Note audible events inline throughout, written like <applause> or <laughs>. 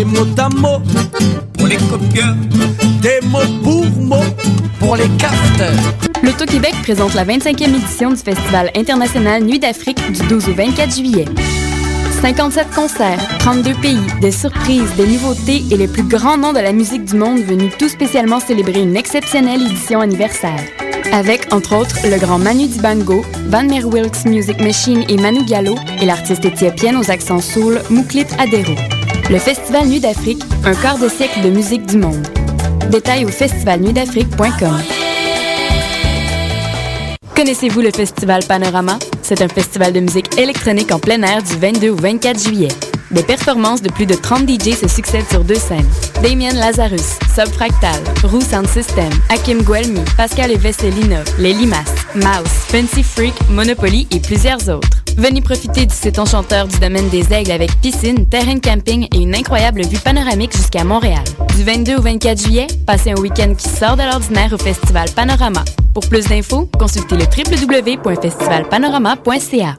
des mots pour les copieurs, des mots pour mots pour les. L'Auto-Québec présente la 25e édition du Festival international Nuit d'Afrique du 12 au 24 juillet. 57 concerts, 32 pays, des surprises, des nouveautés et les plus grands noms de la musique du monde venus tout spécialement célébrer une exceptionnelle édition anniversaire. Avec, entre autres, le grand Manu Dibango, Van Meer Wilkes Music Machine et Manu Gallo et l'artiste éthiopienne aux accents soul Mouklit Adero. Le Festival Nuit d'Afrique, un quart de siècle de musique du monde. Détails au festivalnuitdafrique.com. Connaissez-vous le Festival Panorama? C'est un festival de musique électronique en plein air du 22 au 24 juillet. Des performances de plus de 30 DJ se succèdent sur deux scènes. Damien Lazarus, Subfractal, Roux Sound System, Hakim Guelmi, Pascal et Vesselinov, Les Limaces, Mouse, Fancy Freak, Monopoly et plusieurs autres. Venez profiter du site enchanteur du domaine des Aigles avec piscine, terrain camping et une incroyable vue panoramique jusqu'à Montréal. Du 22 au 24 juillet, passez un week-end qui sort de l'ordinaire au Festival Panorama. Pour plus d'infos, consultez le www.festivalpanorama.ca.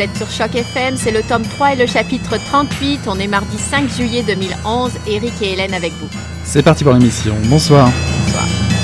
Vous êtes sur Choc FM, c'est le tome 3 et le chapitre 38. On est mardi 5 juillet 2011, Eric et Hélène avec vous. C'est parti pour l'émission. Bonsoir. Bonsoir.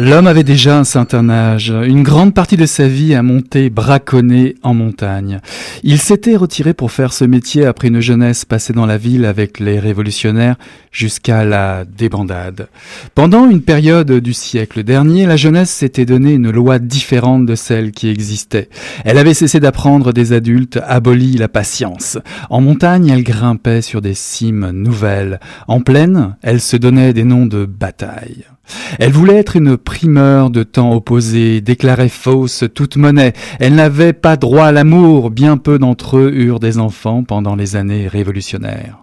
L'homme avait déjà un certain âge, une grande partie de sa vie à monter braconner en montagne. Il s'était retiré pour faire ce métier après une jeunesse passée dans la ville avec les révolutionnaires jusqu'à la débandade. Pendant une période du siècle dernier, la jeunesse s'était donné une loi différente de celle qui existait. Elle avait cessé d'apprendre des adultes, aboli la patience. En montagne, elle grimpait sur des cimes nouvelles. En plaine, elle se donnait des noms de batailles. Elle voulait être une primeur de temps opposés, déclarait fausse toute monnaie. Elle n'avait pas droit à l'amour, bien peu d'entre eux eurent des enfants pendant les années révolutionnaires.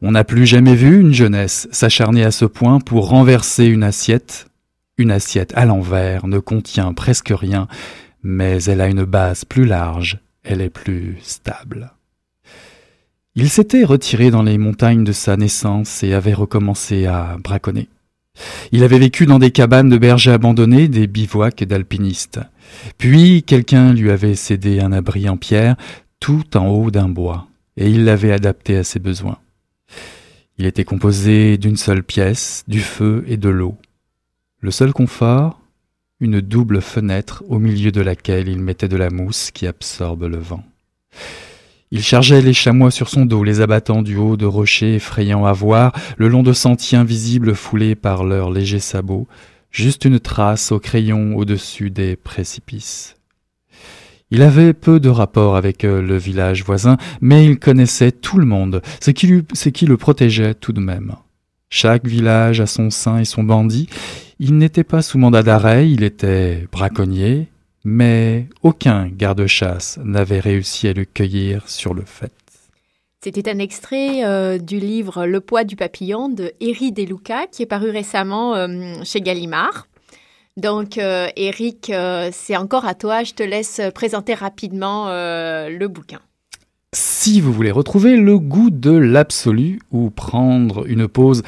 On n'a plus jamais vu une jeunesse s'acharner à ce point pour renverser une assiette. Une assiette à l'envers ne contient presque rien, mais elle a une base plus large, elle est plus stable. Il s'était retiré dans les montagnes de sa naissance et avait recommencé à braconner. Il avait vécu dans des cabanes de bergers abandonnés, des bivouacs d'alpinistes. Puis quelqu'un lui avait cédé un abri en pierre, tout en haut d'un bois, et il l'avait adapté à ses besoins. Il était composé d'une seule pièce, du feu et de l'eau. Le seul confort, une double fenêtre au milieu de laquelle il mettait de la mousse qui absorbe le vent. Il chargeait les chamois sur son dos, les abattant du haut de rochers effrayants à voir, le long de sentiers invisibles foulés par leurs légers sabots, juste une trace au crayon au-dessus des précipices. Il avait peu de rapport avec euh, le village voisin, mais il connaissait tout le monde, ce qui, qui le protégeait tout de même. Chaque village a son saint et son bandit. Il n'était pas sous mandat d'arrêt, il était braconnier, mais aucun garde-chasse n'avait réussi à le cueillir sur le fait. C'était un extrait euh, du livre Le poids du papillon de Eri Deluca qui est paru récemment euh, chez Gallimard. Donc, euh, Eric, euh, c'est encore à toi. Je te laisse présenter rapidement le bouquin. Si vous voulez retrouver le goût de l'absolu ou prendre une pause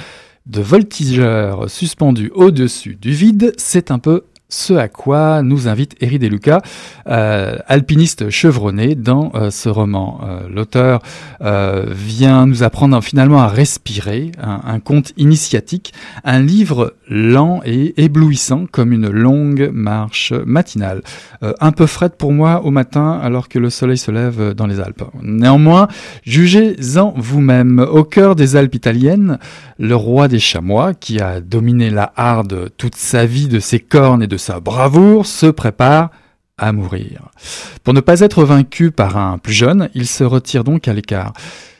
de voltigeur suspendu au-dessus du vide, c'est un peu ce à quoi nous invite Eri Deluca, euh, alpiniste chevronné dans euh, ce roman. Euh, L'auteur vient nous apprendre finalement à respirer, un conte initiatique, un livre lent et éblouissant comme une longue marche matinale. Euh, un peu frette pour moi au matin alors que le soleil se lève dans les Alpes. Néanmoins, jugez-en vous-même. Au cœur des Alpes italiennes, le roi des chamois, qui a dominé la harde toute sa vie de ses cornes et de sa bravoure, se prépare à mourir. Pour ne pas être vaincu par un plus jeune, il se retire donc à l'écart.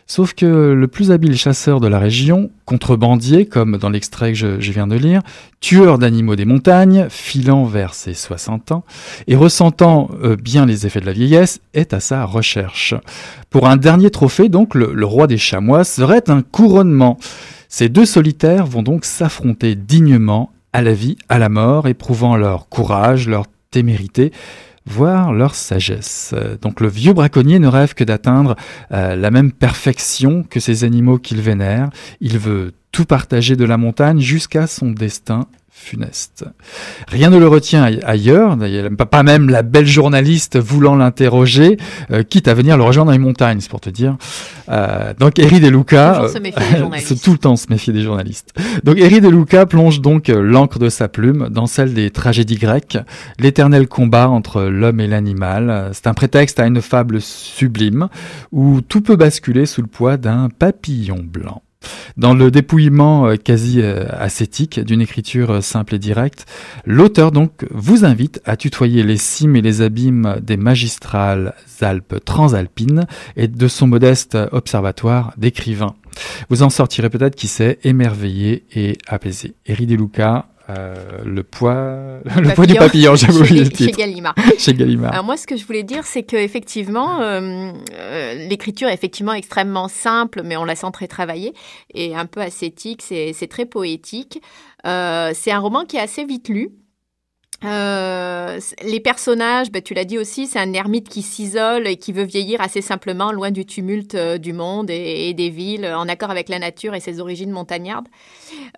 Sauf que le plus habile chasseur de la région, contrebandier, comme dans l'extrait que je, viens de lire, tueur d'animaux des montagnes, filant vers ses 60 ans, et ressentant euh, bien les effets de la vieillesse, est à sa recherche. Pour un dernier trophée, donc, le roi des chamois serait un couronnement. Ces deux solitaires vont donc s'affronter dignement à la vie, à la mort, éprouvant leur courage, leur témérité, voire leur sagesse. Donc le vieux braconnier ne rêve que d'atteindre euh, la même perfection que ces animaux qu'il vénère. Il veut tout partager de la montagne jusqu'à son destin funeste. Rien ne le retient ailleurs, pas même la belle journaliste voulant l'interroger, euh, quitte à venir le rejoindre dans les montagnes, c'est pour te dire. Euh, donc Eri De Luca, euh, <laughs> tout le temps se méfier des journalistes. Donc Eri De Luca plonge donc l'encre de sa plume dans celle des tragédies grecques, l'éternel combat entre l'homme et l'animal. C'est un prétexte à une fable sublime où tout peut basculer sous le poids d'un papillon blanc. Dans le dépouillement euh, quasi euh, ascétique d'une écriture euh, simple et directe, l'auteur donc vous invite à tutoyer les cimes et les abîmes des magistrales Alpes transalpines et de son modeste observatoire d'écrivain. Vous en sortirez peut-être qui sait émerveillé et apaisé. Eri euh, le poids, <laughs> le poids du papillon, j'avais oublié le titre. Chez Gallimard. <laughs> chez Gallimard. Alors moi, ce que je voulais dire, c'est qu'effectivement, euh, euh, l'écriture est effectivement extrêmement simple, mais on la sent très travaillée et un peu ascétique. C'est très poétique. C'est un roman qui est assez vite lu. Euh, les personnages, bah, tu l'as dit aussi, c'est un ermite qui s'isole et qui veut vieillir assez simplement, loin du tumulte euh, du monde et, des villes, en accord avec la nature et ses origines montagnardes.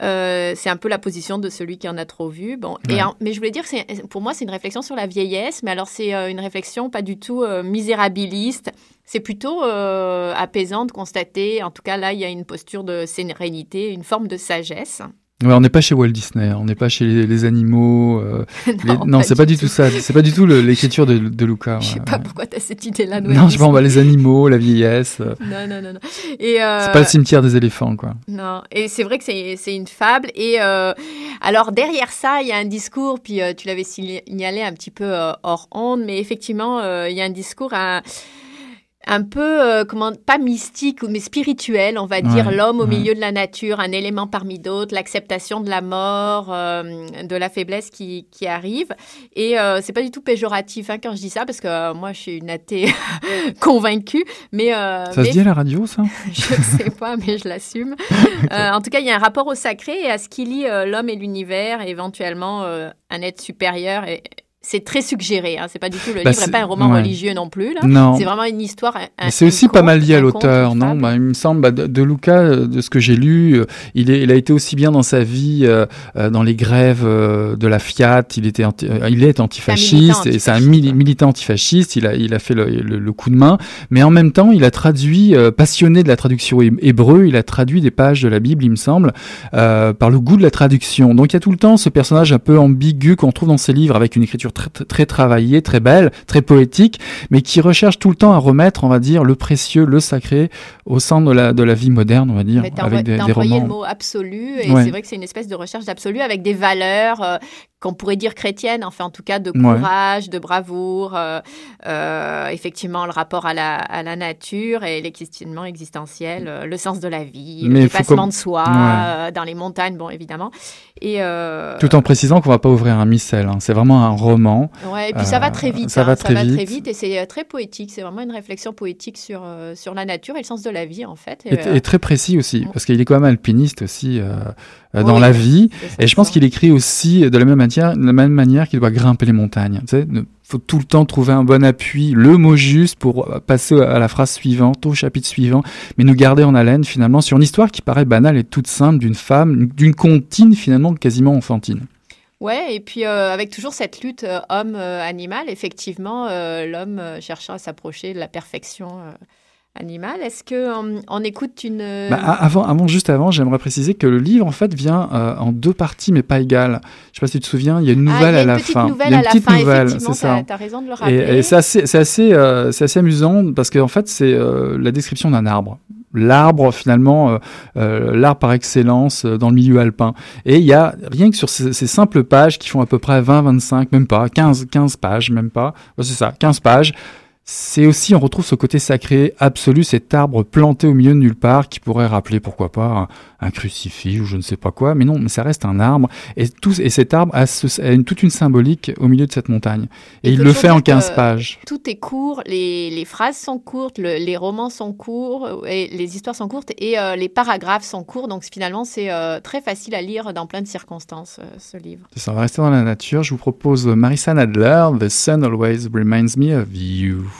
Euh, c'est un peu la position de celui qui en a trop vu. Bon, et mais je voulais dire, pour moi, c'est une réflexion sur la vieillesse, mais alors c'est une réflexion pas du tout misérabiliste. C'est plutôt apaisant de constater, en tout cas là, il y a une posture de sérénité, une forme de sagesse. Ouais, on n'est pas chez Walt Disney, on n'est pas chez les, animaux. Euh, <laughs> non, c'est pas du tout ça. C'est pas du tout <laughs> l'écriture de, de Luca. Je sais pas pourquoi tu as cette idée-là. Non, je sais pas, les animaux, la vieillesse. Euh. Non, non, non, non. Euh... C'est pas le cimetière des éléphants, quoi. Non, et c'est vrai que c'est une fable. Et euh, alors derrière ça, il y a un discours. Puis tu l'avais signalé un petit peu hors onde, mais effectivement, il y a un discours. À, un peu, euh, comment, pas mystique, mais spirituel, on va dire, l'homme au milieu de la nature, un élément parmi d'autres, l'acceptation de la mort, euh, de la faiblesse qui, qui arrive. Et euh, c'est pas du tout péjoratif hein, quand je dis ça, parce que euh, moi, je suis une athée <laughs> convaincue. Mais, ça se dit à la radio, ça? <laughs> Je sais pas, mais je l'assume. <laughs> en tout cas, il y a un rapport au sacré et à ce qui lie l'homme et l'univers, éventuellement un être supérieur. Et, c'est très suggéré. Hein. C'est pas du tout le bah, livre n'est pas un roman religieux non plus. Là. Non. C'est vraiment une histoire. C'est aussi pas mal lié à l'auteur, non? bah, Il me semble bah, de, Luca, euh, de ce que j'ai lu, euh, il, est, il a été aussi bien dans sa vie euh, dans les grèves de la Fiat. Il était, il est antifasciste et c'est un militant antifasciste. Il a, il a fait le, le, coup de main, mais en même temps, il a traduit, passionné de la traduction hébreu, il a traduit des pages de la Bible, il me semble, par le goût de la traduction. Donc il y a tout le temps ce personnage un peu ambigu qu'on trouve dans ses livres avec une écriture très, très travaillée, très belle, très poétique, mais qui recherche tout le temps à remettre, on va dire, le précieux, le sacré au centre de la, de la vie moderne, on va dire, avec des, des romans. le mot absolu, et c'est vrai que c'est une espèce de recherche d'absolu avec des valeurs euh, qu'on pourrait dire chrétienne, enfin en tout cas de courage, de bravoure, euh, euh, effectivement le rapport à la, à la nature et les questionnements existentiels, le sens de la vie, le dépassement de soi, dans les montagnes, bon évidemment. Et Tout en précisant qu'on va pas ouvrir un missel, hein. c'est vraiment un roman. Ouais, et puis ça va très vite, ça, va, hein. très ça vite. va très vite et c'est très poétique, c'est vraiment une réflexion poétique sur, sur la nature et le sens de la vie en fait. Et, très précis aussi, parce qu'il est quand même alpiniste aussi dans la vie, et je pense qu'il écrit aussi de la même manière de la même manière qu'il doit grimper les montagnes. Tu sais, faut tout le temps trouver un bon appui, le mot juste pour passer à la phrase suivante, au chapitre suivant, mais nous garder en haleine finalement sur une histoire qui paraît banale et toute simple d'une femme, d'une comptine finalement quasiment enfantine. Ouais, et puis euh, avec toujours cette lutte euh, homme-animal, effectivement, euh, l'homme cherchant à s'approcher de la perfection animal. Est-ce que on, écoute une bah, avant, avant, juste avant, j'aimerais préciser que le livre en fait vient en deux parties, mais pas égales. Je sais pas si tu te souviens, il y a une nouvelle à la fin. il y a une petite nouvelle, c'est ça. Tu as, raison de le rappeler. Et, c'est assez, c'est assez, assez, amusant parce qu'en fait, c'est la description d'un arbre l'arbre finalement, euh, euh, l'arbre par excellence euh, dans le milieu alpin. Et il y a rien que sur ces, simples pages qui font à peu près 20, 25, même pas, 15, 15 pages, même pas, c'est ça, 15 pages, c'est aussi, on retrouve ce côté sacré absolu, cet arbre planté au milieu de nulle part qui pourrait rappeler, pourquoi pas, un, crucifix ou je ne sais pas quoi. Mais non, mais ça reste un arbre. Et, tout, et cet arbre a, une, toute une symbolique au milieu de cette montagne. Et, il le fait en 15 pages. Tout est court, les, les phrases sont courtes, les romans sont courts, et les histoires sont courtes et euh, les paragraphes sont courts. Donc finalement, c'est euh, très facile à lire dans plein de circonstances, euh, ce livre. Ça, on va rester dans la nature. Je vous propose Marissa Nadler, The Sun Always Reminds Me of You.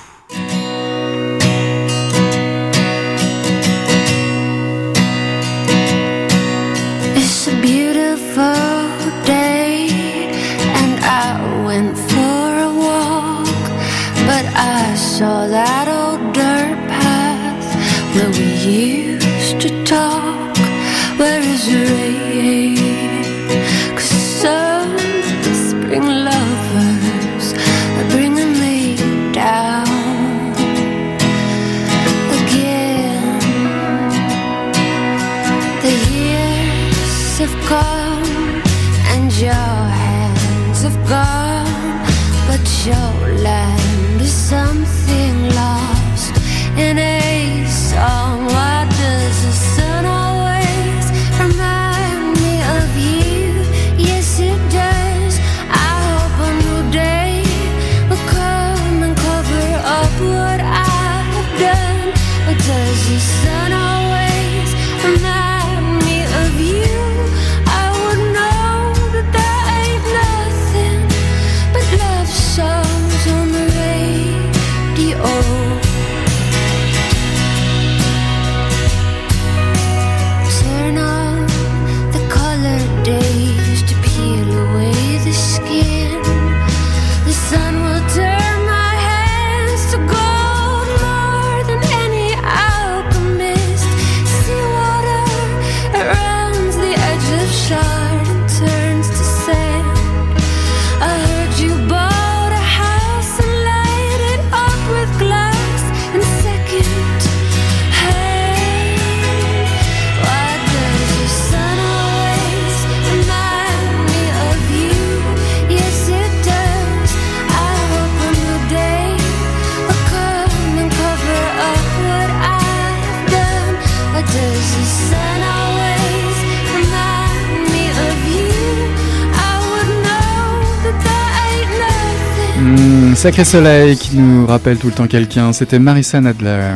Sacré Soleil qui nous rappelle tout le temps quelqu'un, c'était Marissa Nadler.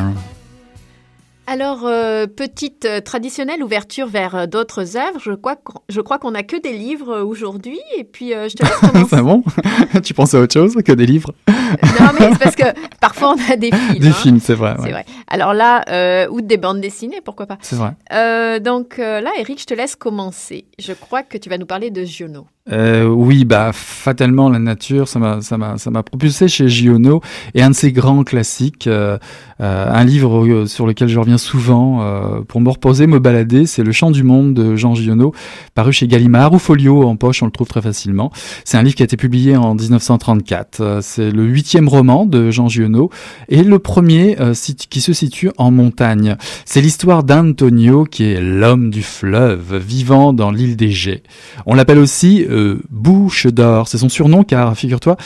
Alors, euh, petite euh, traditionnelle ouverture vers euh, d'autres œuvres. Je crois, je crois qu'on n'a que des livres aujourd'hui. Et puis, je te laisse commencer. <laughs> C'est bon? <laughs> Tu penses à autre chose que des livres? Non, mais c'est parce que parfois on a des films. Des hein. films, c'est vrai. C'est vrai. Alors là, ou des bandes dessinées, pourquoi pas C'est vrai. donc là, Eric, je te laisse commencer. Je crois que tu vas nous parler de Giono. Euh, oui, bah fatalement la nature, ça m'a ça m'a ça m'a propulsé chez Giono et un de ses grands classiques, euh, euh, un livre sur lequel je reviens souvent pour me reposer, me balader, c'est Le Chant du Monde de Jean Giono, paru chez Gallimard ou Folio en poche, on le trouve très facilement. C'est un livre qui a été publié en 1934. c'est le huitième roman de Jean Giono et le premier qui se situe en montagne. C'est l'histoire d'Antonio qui est l'homme du fleuve, vivant dans l'île des. On l'appelle aussi Bouche d'or. C'est son surnom car, figure-toi,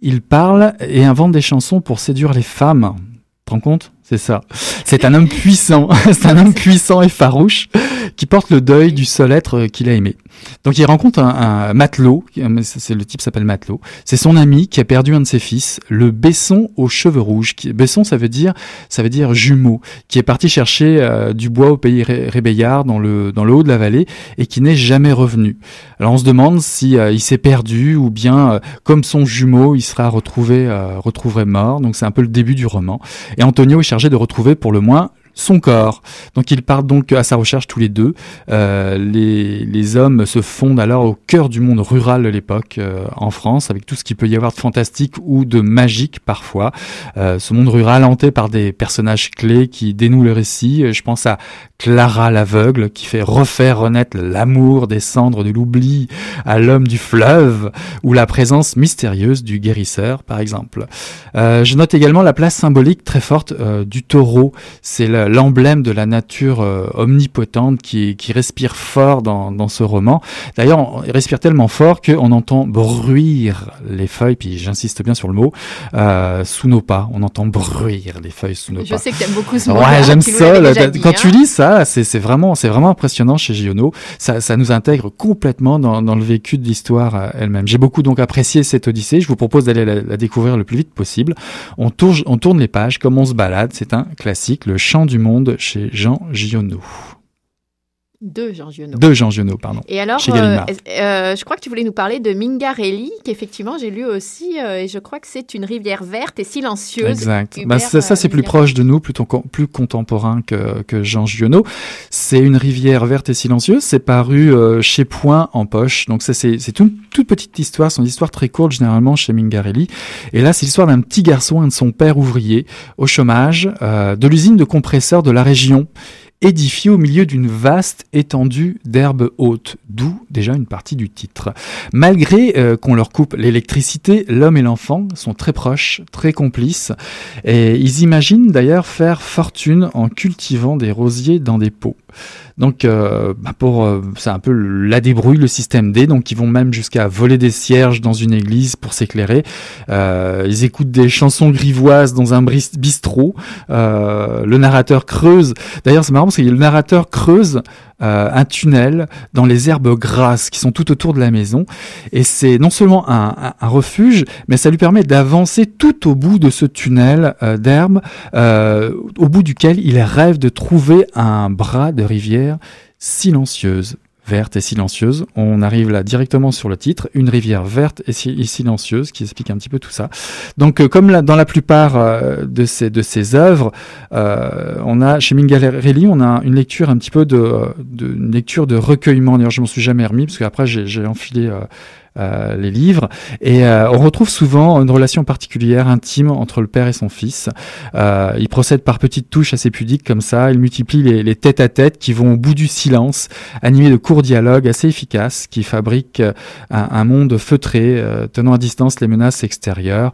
il parle et invente des chansons pour séduire les femmes. Te rends compte? C'est ça. C'est un homme puissant. <laughs> C'est un homme puissant et farouche qui porte le deuil du seul être qu'il a aimé. Donc il rencontre un, matelot, c'est le type s'appelle matelot. C'est son ami qui a perdu un de ses fils, le Besson aux cheveux rouges. Besson, ça veut dire, ça veut dire jumeau, qui est parti chercher euh, du bois au pays rébéillard dans le dans le haut de la vallée et qui n'est jamais revenu. Alors on se demande si euh, il s'est perdu ou bien euh, comme son jumeau, il sera retrouvé retrouvé mort. Donc c'est un peu le début du roman. Et Antonio est de retrouver pour le moins son corps. Donc ils partent donc à sa recherche tous les deux. Euh, les, les, hommes se fondent alors au cœur du monde rural de l'époque euh, en France, avec tout ce qu'il peut y avoir de fantastique ou de magique parfois. Euh, ce monde rural hanté par des personnages clés qui dénouent le récit. Je pense à Clara l'aveugle qui fait refaire renaître l'amour des cendres de l'oubli à l'homme du fleuve ou la présence mystérieuse du guérisseur par exemple. Euh, je note également la place symbolique très forte euh, du taureau. C'est l'emblème de la nature euh, omnipotente qui, qui, respire fort dans, dans ce roman. D'ailleurs, il respire tellement fort qu'on entend bruire les feuilles, puis j'insiste bien sur le mot, euh, sous nos pas. On entend bruire les feuilles sous nos Je pas. sais que t'aimes beaucoup ce mot. Ouais, j'aime ça. là, Dit, quand hein. tu lis ça, c'est vraiment, vraiment impressionnant chez Giono. Ça, ça nous intègre complètement dans, dans le vécu de l'histoire euh, elle-même. J'ai beaucoup donc apprécié cette Odyssée. Je vous propose d'aller la, la découvrir le plus vite possible. On tourne, on tourne les pages comme on se balade. C'est un classique, Le Chant du Monde chez Jean Giono. De Jean Giono. De Jean Giono, pardon. Et alors, Chez euh, euh, je crois que tu voulais nous parler de Mingarelli, qu'effectivement j'ai lu aussi, euh, et je crois que c'est une rivière verte et silencieuse. Exact. Hubert, Bah, ça, ça, c'est euh, plus proche de nous, plutôt plus contemporain que, que Jean Giono. C'est une rivière verte et silencieuse. C'est paru euh, chez Point en poche. Donc ça, c'est une toute petite histoire. C'est une histoire très courte généralement chez Mingarelli. Et là, c'est l'histoire d'un petit garçon et de son père ouvrier au chômage euh, de l'usine de compresseurs de la région édifiée au milieu d'une vaste étendue d'herbes hautes, d'où déjà une partie du titre. Malgré euh, qu'on leur coupe l'électricité, l'homme et l'enfant sont très proches, très complices, et ils imaginent d'ailleurs faire fortune en cultivant des rosiers dans des pots. Donc, euh, bah, pour, euh, c'est un peu la débrouille, le système D. Donc, ils vont même jusqu'à voler des cierges dans une église pour s'éclairer. Euh, ils écoutent des chansons grivoises dans un bistrot. Euh, le narrateur creuse. D'ailleurs, c'est marrant parce que le narrateur creuse euh, un tunnel dans les herbes grasses qui sont tout autour de la maison. Et c'est non seulement un, refuge, mais ça lui permet d'avancer tout au bout de ce tunnel euh, d'herbes, euh, au bout duquel il rêve de trouver un bras de rivière silencieuse verte et silencieuse. On arrive là directement sur le titre, une rivière verte et, si- et silencieuse, qui explique un petit peu tout ça. Donc, euh, comme dans la plupart euh, de ces œuvres, euh, on a chez Mingarelli, on a une lecture un petit peu de, une lecture de recueillement. D'ailleurs, je m'en suis jamais remis parce qu'après j'ai enfilé euh, les livres et euh, on retrouve souvent une relation particulière, intime entre le père et son fils. Euh, il procède par petites touches assez pudiques comme ça. Il multiplie les, les tête à tête qui vont au bout du silence, animés de courts dialogues assez efficaces qui fabriquent un, monde feutré, tenant à distance les menaces extérieures.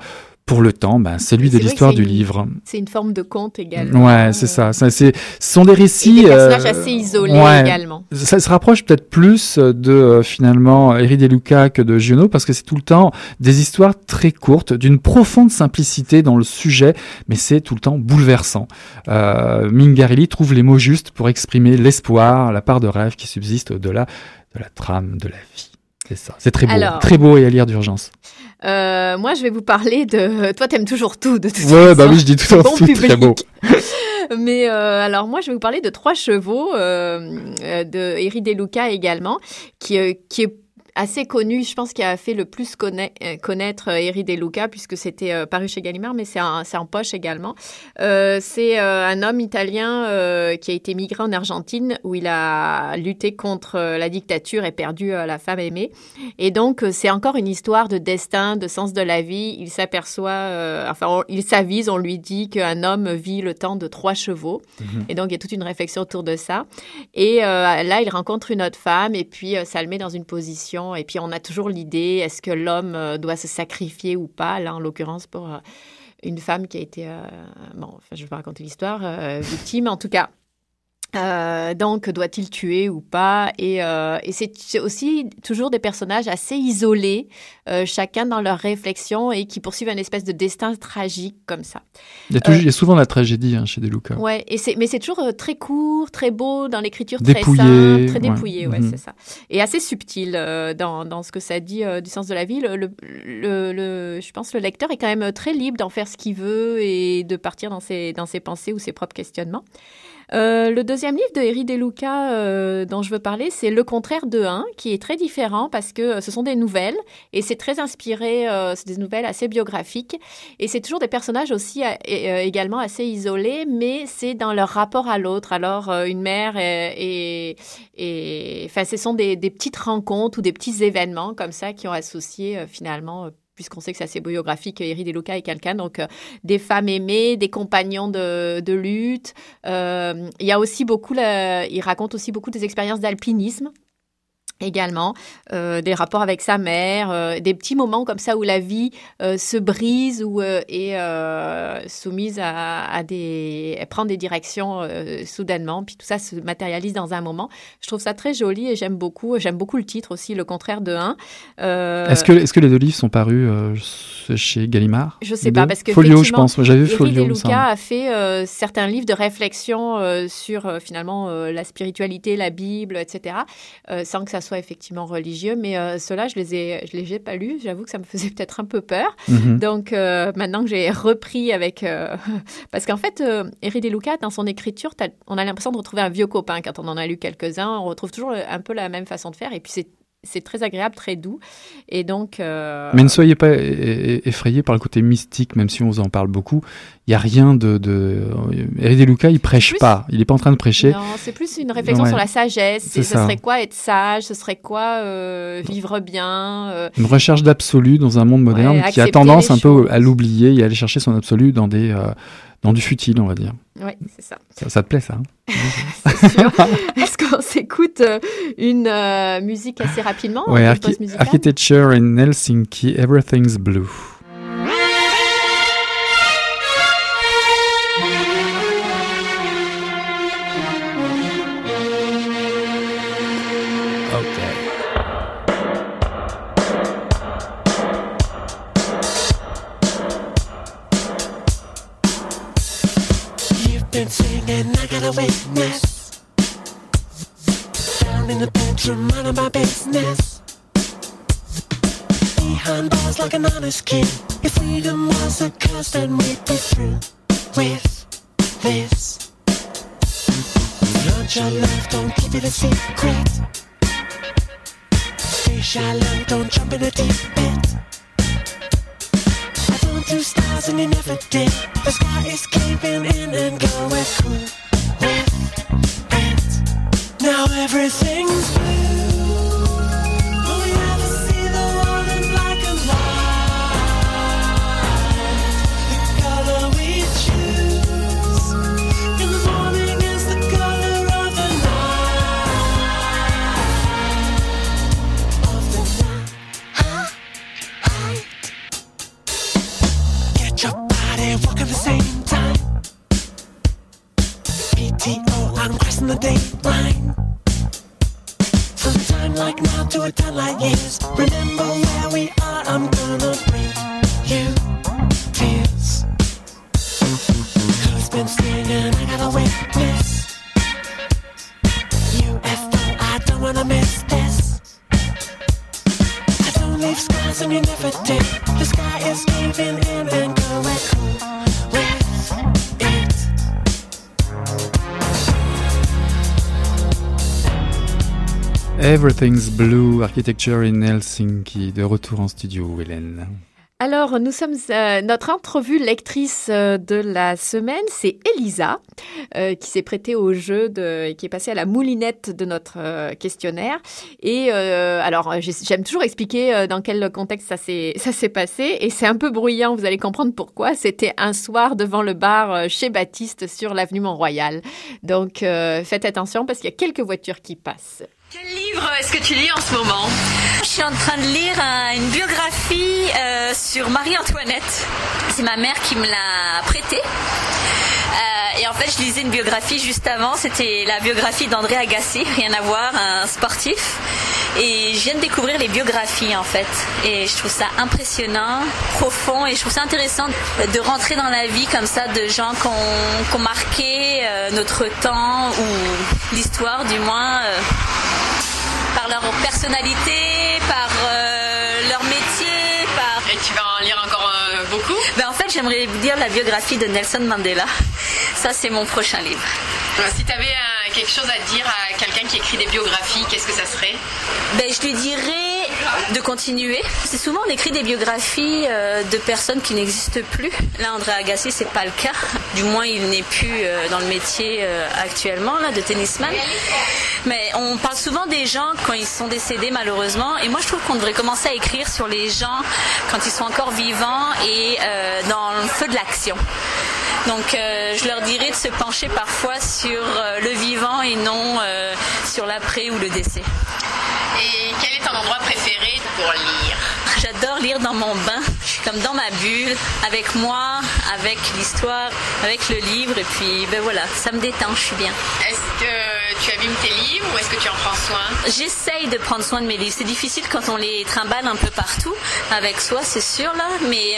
Pour le temps, ben, celui C'est de vrai que l'histoire du une- livre. C'est une forme de conte également. Ouais, c'est ça. ça c'est, ce sont des Et récits. des personnages euh, assez isolés ouais. également. Ça se rapproche peut-être plus de euh, finalement Eri De Luca que de Giono parce que c'est tout le temps des histoires très courtes, d'une profonde simplicité dans le sujet, mais c'est tout le temps bouleversant. Euh, Mingarelli trouve les mots justes pour exprimer l'espoir, la part de rêve qui subsiste au-delà de la trame de la vie. C'est ça. C'est très beau, Alors- très beau et à lire d'urgence. Euh, moi, je vais vous parler de. <laughs> Toi, t'aimes toujours tout, de toute Ouais, façon. bah oui, je dis tout en Bon tout, très <laughs> beau. Mais euh, alors moi, je vais vous parler de trois chevaux euh, euh, de Eri De Luca également, qui, euh, qui est assez connu, je pense, qui a fait le plus conna- euh, connaître euh, Eri De Luca, puisque c'était euh, paru chez Gallimard, mais c'est en, poche également. Euh, c'est euh, un homme italien euh, qui a été migré en Argentine, où il a lutté contre euh, la dictature et perdu euh, la femme aimée. Et donc, euh, c'est encore une histoire de destin, de sens de la vie. Il s'aperçoit, euh, enfin, on- il s'avise, on lui dit qu'un homme vit le temps de trois chevaux. Et donc, il y a toute une réflexion autour de ça. Et euh, là, il rencontre une autre femme, et puis euh, ça le met dans une position. Et puis, on a toujours l'idée, est-ce que l'homme euh, doit se sacrifier ou pas? Là, en l'occurrence, pour euh, une femme qui a été, euh, bon, enfin, je vais raconter l'histoire, victime, en tout cas. Euh, donc, doit-il tuer ou pas? Et, euh, et c'est aussi toujours des personnages assez isolés, euh, chacun dans leur réflexion et qui poursuivent un espèce de destin tragique comme ça. Il y a, toujours, il y a souvent la tragédie hein, chez De Luca. Ouais, et mais c'est toujours très court, très beau dans l'écriture, très Dépouillé, simple, très dépouillé, ouais, Mhm. c'est ça. Et assez subtil dans, dans ce que ça dit du sens de la vie. Le, le, le- le- je pense que le lecteur est quand même très libre d'en faire ce qu'il veut et de partir dans ses, dans ses pensées ou ses propres questionnements. Euh, le deuxième livre de Eri De Luca euh, dont je veux parler, c'est Le contraire de 1, qui est très différent parce que ce sont des nouvelles et c'est très inspiré, euh, c'est des nouvelles assez biographiques et c'est toujours des personnages aussi également assez isolés, mais c'est dans leur rapport à l'autre. Alors, une mère et, enfin, ce sont des, petites rencontres ou des petits événements comme ça qui ont associé finalement. Puisqu'on sait que c'est assez biographique, Eri De Luca est quelqu'un, donc euh, des femmes aimées, des compagnons de, lutte, euh, il y a aussi beaucoup, il raconte aussi beaucoup des expériences d'alpinisme également, euh, des rapports avec sa mère, euh, des petits moments comme ça où la vie euh, se brise ou est soumise à, à des, elle prend des directions soudainement, puis tout ça se matérialise dans un moment. Je trouve ça très joli et j'aime beaucoup. J'aime beaucoup le titre aussi, le contraire de 1. Euh, Est-ce que, est que les deux livres sont parus chez Gallimard? Je sais pas, parce que Folio, je pense. J'avais vu Folio. Luca a fait certains livres de réflexion sur finalement la spiritualité, la Bible, etc., sans que ça soit effectivement religieux. Mais euh, ceux-là, je les ai, je les ai pas lus. J'avoue que ça me faisait peut-être un peu peur. Mhm. Donc euh, maintenant que j'ai repris avec, euh, <laughs> parce qu'en fait, euh, Eri De Luca dans son écriture, on a l'impression de retrouver un vieux copain quand on en a lu quelques-uns. On retrouve toujours un peu la même façon de faire, et puis c'est c'est très agréable, très doux. Et donc, euh, Mais ne soyez pas effrayés par le côté mystique, même si on vous en parle beaucoup. Il n'y a rien de. de... Eri De Luca, il prêche Plus- pas. Il n'est pas en train de prêcher. Non, c'est plus une réflexion Ouais. sur la sagesse. Ce serait quoi être sage? Ce serait quoi euh, vivre bien euh, Une recherche d'absolu dans un monde moderne Ouais, qui a tendance un peu à l'oublier et à aller chercher son absolu dans, des, euh, dans du futile, on va dire. Oui, c'est ça. Ça, ça te plaît, ça hein? <laughs> C'est sûr. Est-ce qu'on s'écoute euh, une euh, musique assez rapidement une archi- Architecture in Helsinki, Everything's Blue. You've got a witness. Down in the bedroom, minding my business. Behind bars like an honest kid. If freedom was a curse, then we'd be through with this. Not your love, don't keep it a secret. Stay shallow, don't jump in a deep don't do stars and you never did. The sky is caving in and going cool it. Now everything's blue. Everything's Blue, Architecture in Helsinki. De retour en studio, Hélène. Alors, nous sommes euh, notre entrevue lectrice euh, de la semaine, c'est Elisa euh, qui s'est prêtée au jeu de, qui est passée à la moulinette de notre euh, questionnaire. Et euh, alors, j'ai- j'aime toujours expliquer dans quel contexte ça s'est ça s'est passé. Et c'est un peu bruyant, vous allez comprendre pourquoi. C'était un soir devant le bar chez Baptiste sur l'avenue Mont-Royal. Donc, euh, faites attention parce qu'il y a quelques voitures qui passent. Quel est-ce que tu lis en ce moment? Je suis en train de lire un- une biographie euh, sur Marie-Antoinette. C'est ma mère qui me l'a prêtée. Euh, et en fait, je lisais une biographie juste avant. C'était la biographie d'André Agassi, rien à voir, un sportif. Et je viens de découvrir les biographies en fait. Et je trouve ça impressionnant, profond. Et je trouve ça intéressant de rentrer dans la vie comme ça de gens qui ont, marqué euh, notre temps ou l'histoire du moins. Par leur personnalité, par euh, leur métier, par... Et tu vas en lire encore euh, beaucoup? Ben, en fait, j'aimerais lire la biographie de Nelson Mandela. Ça, c'est mon prochain livre. Si tu avais quelque chose à dire à quelqu'un qui écrit des biographies, qu'est-ce que ça serait? Ben, Je lui dirais de continuer. C'est souvent on écrit des biographies euh, de personnes qui n'existent plus. Là, André Agassi, c'est pas le cas. Du moins, il n'est plus euh, dans le métier euh, actuellement là, de tennisman. Mais on parle souvent des gens quand ils sont décédés malheureusement. Et moi, je trouve qu'on devrait commencer à écrire sur les gens quand ils sont encore vivants et dans le feu de l'action. Donc euh, je leur dirais de se pencher parfois sur euh, le vivant et non euh, sur l'après ou le décès. Et quel est ton endroit préféré pour lire? J'adore lire dans mon bain. Je suis comme dans ma bulle, avec moi, avec l'histoire, avec le livre. Et puis, ben voilà, ça me détend, je suis bien. Est-ce que tu abîmes tes livres ou est-ce que tu en prends soin? J'essaye de prendre soin de mes livres. C'est difficile quand on les trimballe un peu partout avec soi, c'est sûr, là. Mais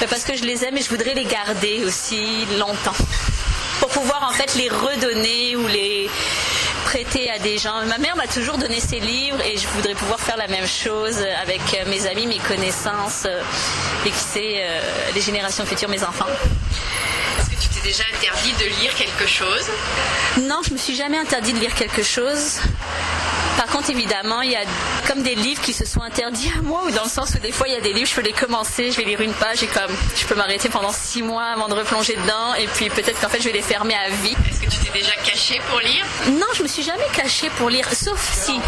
ben parce que je les aime et je voudrais les garder aussi longtemps. Pour pouvoir en fait les redonner ou les prêter à des gens. Ma mère m'a toujours donné ses livres et je voudrais pouvoir faire la même chose avec mes amis, mes connaissances euh, et qui sait euh, les générations futures, mes enfants. Est-ce que tu t'es déjà interdit de lire quelque chose? Non, je me suis jamais interdit de lire quelque chose. Par contre, évidemment, il y a comme des livres qui se sont interdits à moi, ou dans le sens où des fois, il y a des livres, je peux les commencer, je vais lire une page et comme je peux m'arrêter pendant six mois avant de replonger dedans, et puis peut-être qu'en fait, je vais les fermer à vie. Est-ce que tu t'es déjà caché pour lire? Non, je me suis jamais cachée pour lire, sauf si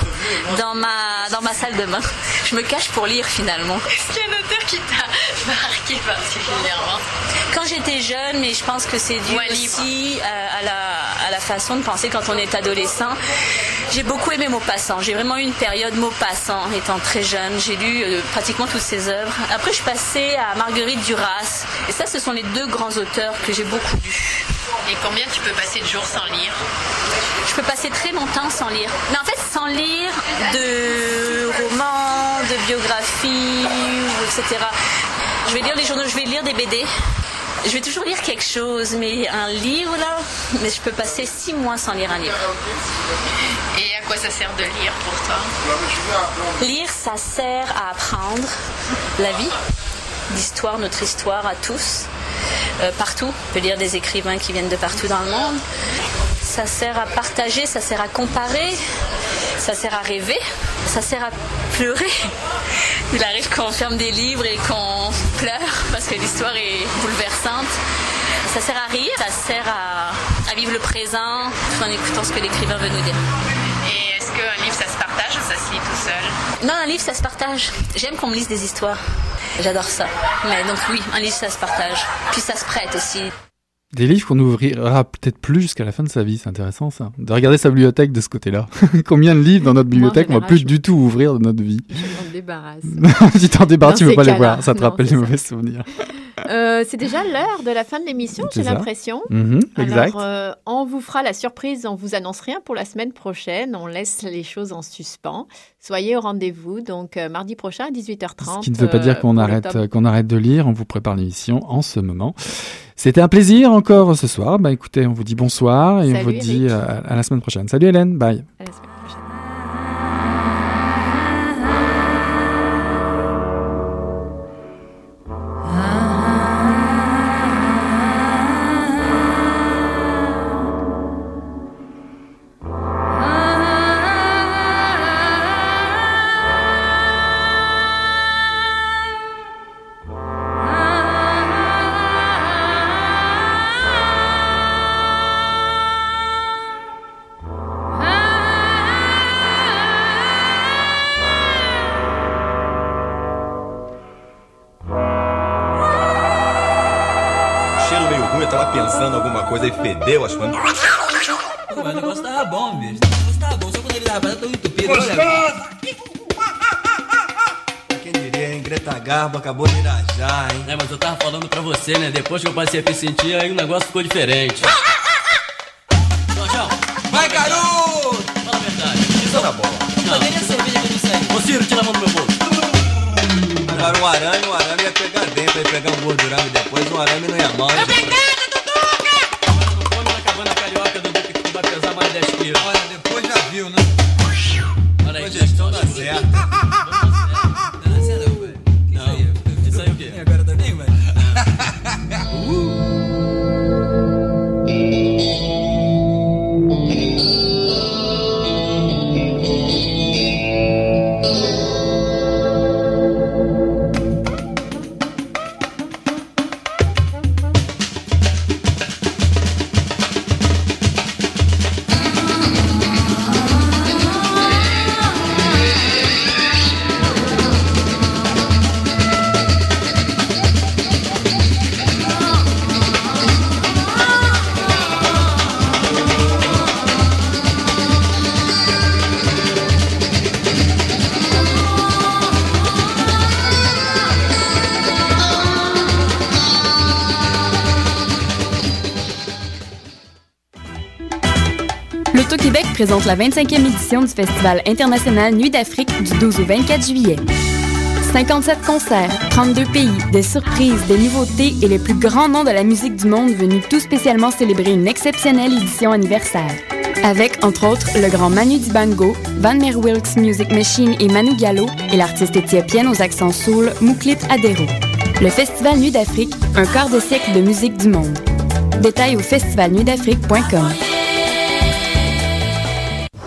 dans ma, dans ma salle de bain, je me cache pour lire finalement. Est-ce qu'il y a un auteur qui t'a <laughs> marqué particulièrement? J'étais jeune, mais je pense que c'est dû aussi euh, à, la, à la façon de penser quand on est adolescent. J'ai beaucoup aimé Maupassant. J'ai vraiment eu une période Maupassant étant très jeune. J'ai lu euh, pratiquement toutes ses œuvres. Après, je suis passée à Marguerite Duras. Et ça, ce sont les deux grands auteurs que j'ai beaucoup lus. Et combien tu peux passer de jours sans lire? Je peux passer très longtemps sans lire. Mais en fait, sans lire de romans, de biographies, etc. Je vais lire les journaux, je vais lire des BD. Je vais toujours lire quelque chose, mais un livre là, mais je peux passer six mois sans lire un livre. Et à quoi ça sert de lire pour toi? Lire, ça sert à apprendre la vie, l'histoire, notre histoire à tous, euh, partout. On peut lire des écrivains qui viennent de partout dans le monde. Ça sert à partager, ça sert à comparer, ça sert à rêver, ça sert à pleurer. Il arrive qu'on ferme des livres et qu'on pleure parce que l'histoire est Ça sert à rire, ça sert à, vivre le présent tout en écoutant ce que l'écrivain veut nous dire. Et est-ce qu'un livre ça se partage ou ça se lit tout seul? Non, un livre ça se partage. J'aime qu'on me lise des histoires. J'adore ça. Mais donc oui, un livre ça se partage. Puis ça se prête aussi. Des livres qu'on n'ouvrira peut-être plus jusqu'à la fin de sa vie, c'est intéressant ça. De regarder sa bibliothèque de ce côté-là. <laughs> Combien de livres dans notre bibliothèque on va plus du tout ouvrir de notre vie? Débarrasse. <laughs> si t'en débarrasses, tu peux pas les voir, ça te rappelle des mauvais souvenirs. Euh, c'est déjà l'heure de la fin de l'émission, j'ai l'impression. Mhm, exact. Alors, euh, on vous fera la surprise, on vous annonce rien pour la semaine prochaine, on laisse les choses en suspens. Soyez au rendez-vous, donc euh, mardi prochain à 18h30. Ce qui ne veut pas dire qu'on arrête, qu'on arrête de lire, on vous prépare l'émission en ce moment. C'était un plaisir encore ce soir. Bah écoutez, on vous dit bonsoir et on vous dit à, la semaine prochaine. Salut Hélène, bye. Fedeu as coisas. Mas o negócio tava bom, bicho. O negócio tava bom, só quando ele tava tão entupido. Gostosa! Quem diria, hein? Greta Garbo acabou de irajar, hein? É, mas eu tava falando pra você, né? Depois que eu passei a me sentir, aí o negócio ficou diferente. 兄弟，谁呀？La 25e édition du Festival international Nuit d'Afrique du 12 au 24 juillet. 57 concerts, 32 pays, des surprises, des nouveautés et les plus grands noms de la musique du monde venus tout spécialement célébrer une exceptionnelle édition anniversaire. Avec, entre autres, le grand Manu Dibango, Van Wilkes Music Machine et Manu Gallo et l'artiste éthiopienne aux accents soul Mouklit Adero. Le Festival Nuit d'Afrique, un quart de siècle de musique du monde. Détails au festivalnuitdafrique.com.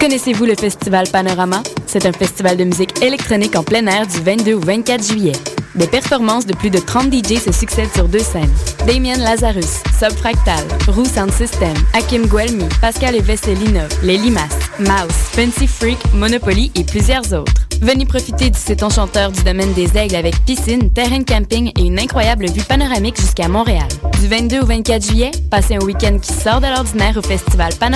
Connaissez-vous le Festival Panorama? C'est un festival de musique électronique en plein air du 22 au 24 juillet. Des performances de plus de 30 DJ se succèdent sur deux scènes. Damien Lazarus, Subfractal, Roux Sound System, Hakim Guelmi, Pascal et Vesselinov, Les Mouse, Fancy Freak, Monopoly et plusieurs autres. Venez profiter du site enchanteur du domaine des Aigles avec piscine, terrain camping et une incroyable vue panoramique jusqu'à Montréal. Du 22 au 24 juillet, passez un week-end qui sort de l'ordinaire au Festival Panorama